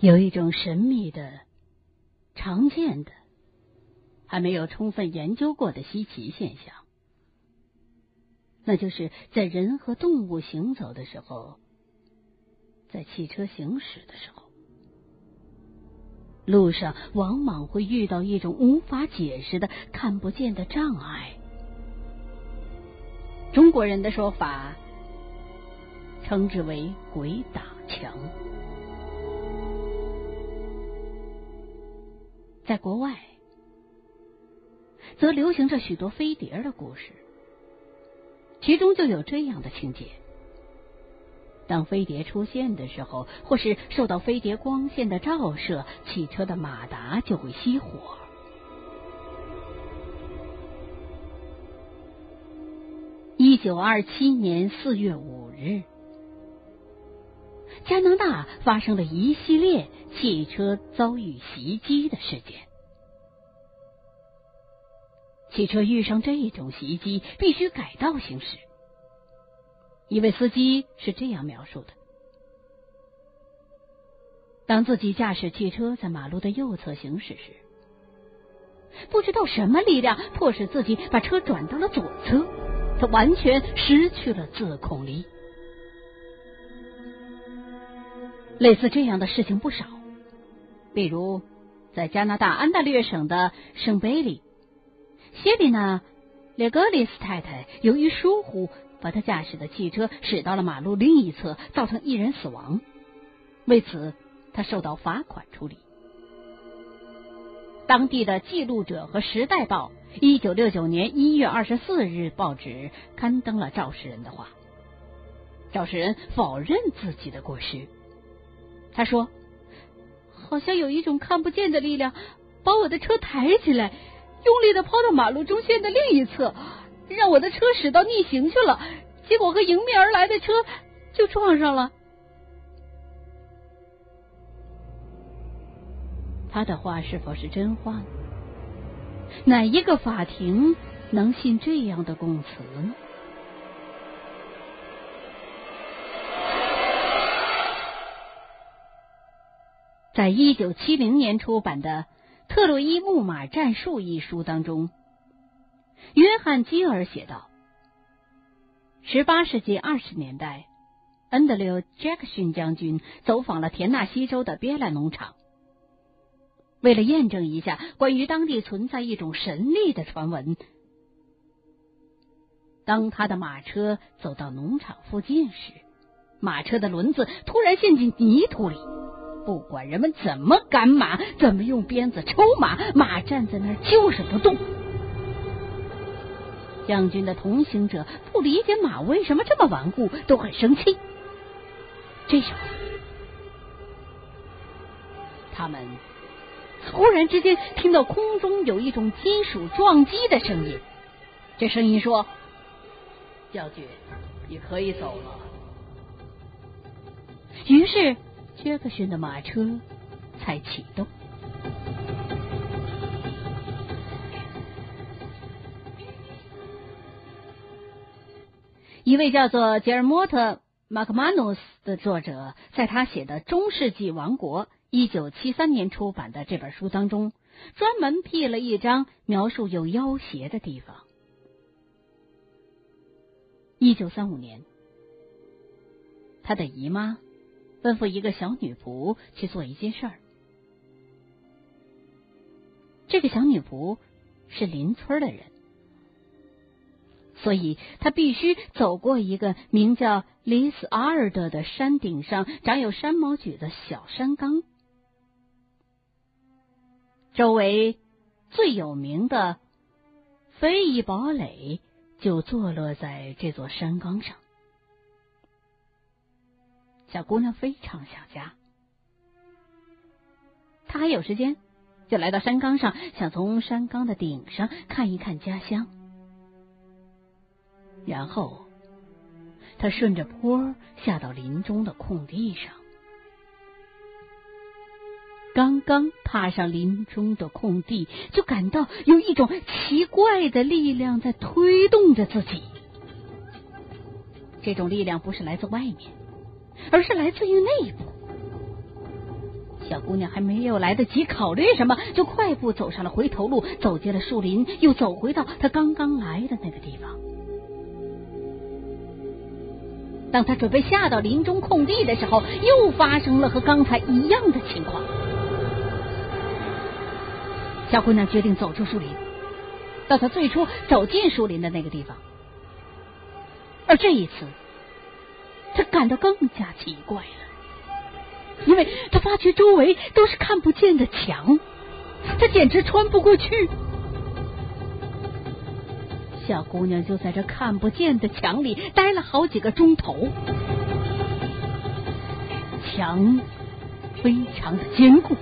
有一种神秘的、常见的、还没有充分研究过的稀奇现象，那就是在人和动物行走的时候，在汽车行驶的时候，路上往往会遇到一种无法解释的、看不见的障碍。中国人的说法称之为“鬼打墙”。在国外，则流行着许多飞碟的故事，其中就有这样的情节：当飞碟出现的时候，或是受到飞碟光线的照射，汽车的马达就会熄火。一九二七年四月五日，加拿大发生了一系列。汽车遭遇袭击的事件，汽车遇上这种袭击必须改道行驶。一位司机是这样描述的：当自己驾驶汽车在马路的右侧行驶时，不知道什么力量迫使自己把车转到了左侧，他完全失去了自控力。类似这样的事情不少。比如，在加拿大安大略省的圣贝利，谢里娜·列格里斯太太由于疏忽，把她驾驶的汽车驶到了马路另一侧，造成一人死亡。为此，她受到罚款处理。当地的《记录者》和《时代报》一九六九年一月二十四日报纸刊登了肇事人的话。肇事人否认自己的过失，他说。好像有一种看不见的力量把我的车抬起来，用力的抛到马路中线的另一侧，让我的车驶到逆行去了。结果和迎面而来的车就撞上了。他的话是否是真话？哪一个法庭能信这样的供词呢？在一九七零年出版的《特洛伊木马战术》一书当中，约翰·基尔写道：十八世纪二十年代，恩德柳·杰克逊将军走访了田纳西州的别兰农场，为了验证一下关于当地存在一种神力的传闻。当他的马车走到农场附近时，马车的轮子突然陷进泥土里。不管人们怎么赶马，怎么用鞭子抽马，马站在那儿就是不动。将军的同行者不理解马为什么这么顽固，都很生气。这时候，他们忽然之间听到空中有一种金属撞击的声音。这声音说：“将军，你可以走了。”于是。杰克逊的马车才启动。一位叫做杰尔莫特·马克马努斯的作者，在他写的《中世纪王国》一九七三年出版的这本书当中，专门辟了一章描述有妖邪的地方。一九三五年，他的姨妈。吩咐一个小女仆去做一件事儿。这个小女仆是邻村的人，所以她必须走过一个名叫里斯阿尔德的山顶上长有山毛榉的小山岗。周围最有名的非遗堡垒就坐落在这座山岗上。小姑娘非常想家，她还有时间，就来到山岗上，想从山岗的顶上看一看家乡。然后，她顺着坡下到林中的空地上，刚刚踏上林中的空地，就感到有一种奇怪的力量在推动着自己。这种力量不是来自外面。而是来自于内部，小姑娘还没有来得及考虑什么，就快步走上了回头路，走进了树林，又走回到她刚刚来的那个地方。当她准备下到林中空地的时候，又发生了和刚才一样的情况。小姑娘决定走出树林，到她最初走进树林的那个地方。而这一次，他感到更加奇怪了，因为他发觉周围都是看不见的墙，他简直穿不过去。小姑娘就在这看不见的墙里待了好几个钟头，墙非常的坚固，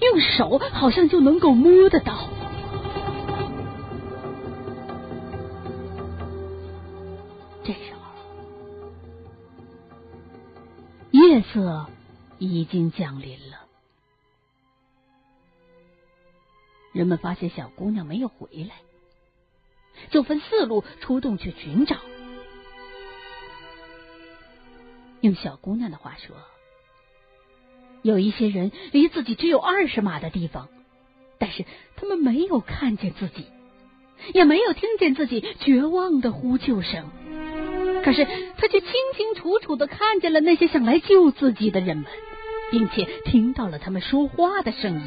用手好像就能够摸得到。夜色已经降临了，人们发现小姑娘没有回来。就分四路出动去寻找。用小姑娘的话说，有一些人离自己只有二十码的地方，但是他们没有看见自己，也没有听见自己绝望的呼救声。可是他却清清楚楚的看见了那些想来救自己的人们，并且听到了他们说话的声音。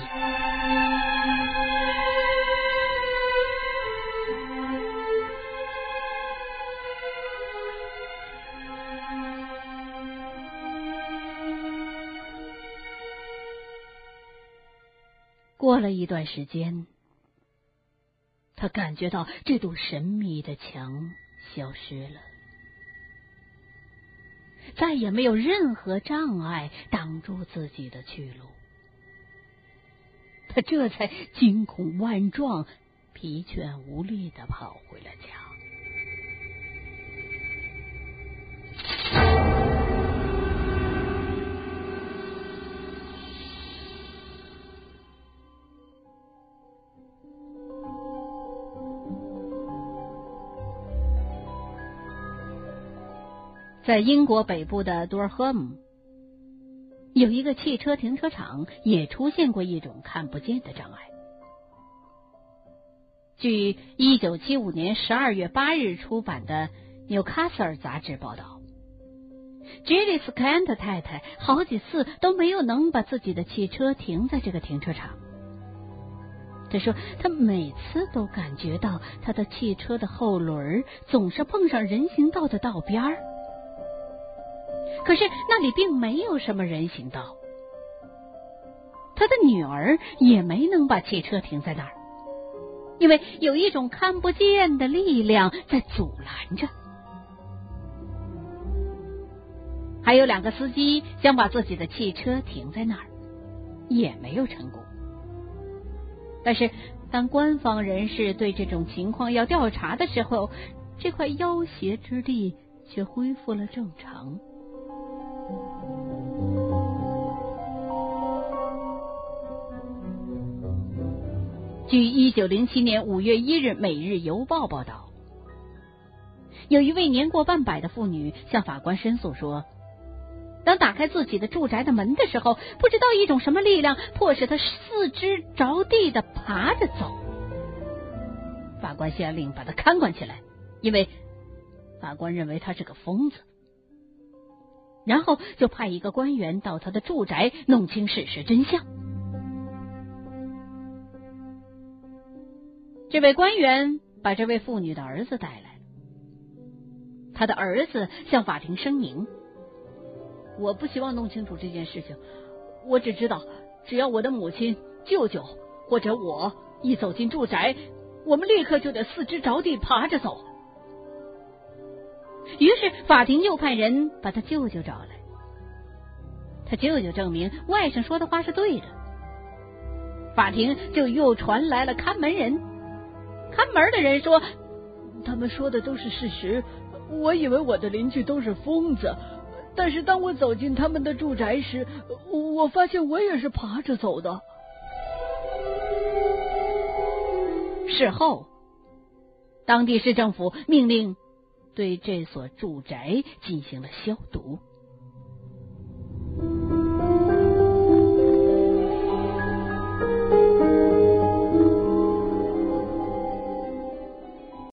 过了一段时间，他感觉到这堵神秘的墙消失了，再也没有任何障碍挡住自己的去路。他这才惊恐万状、疲倦无力的跑回了家。在英国北部的多尔赫姆，有一个汽车停车场，也出现过一种看不见的障碍。据一九七五年十二月八日出版的《纽卡斯尔》杂志报道，吉利斯凯恩特太太好几次都没有能把自己的汽车停在这个停车场。他说，他每次都感觉到他的汽车的后轮总是碰上人行道的道边儿。可是那里并没有什么人行道，他的女儿也没能把汽车停在那儿，因为有一种看不见的力量在阻拦着。还有两个司机想把自己的汽车停在那儿，也没有成功。但是当官方人士对这种情况要调查的时候，这块要挟之地却恢复了正常。据一九零七年五月一日《每日邮报》报道，有一位年过半百的妇女向法官申诉说，当打开自己的住宅的门的时候，不知道一种什么力量迫使她四肢着地的爬着走。法官下令把她看管起来，因为法官认为她是个疯子。然后就派一个官员到她的住宅弄清事实真相。这位官员把这位妇女的儿子带来了。他的儿子向法庭声明：“我不希望弄清楚这件事情，我只知道，只要我的母亲、舅舅或者我一走进住宅，我们立刻就得四肢着地爬着走。”于是法庭又派人把他舅舅找来。他舅舅证明外甥说的话是对的。法庭就又传来了看门人。看门的人说：“他们说的都是事实。我以为我的邻居都是疯子，但是当我走进他们的住宅时，我发现我也是爬着走的。”事后，当地市政府命令对这所住宅进行了消毒。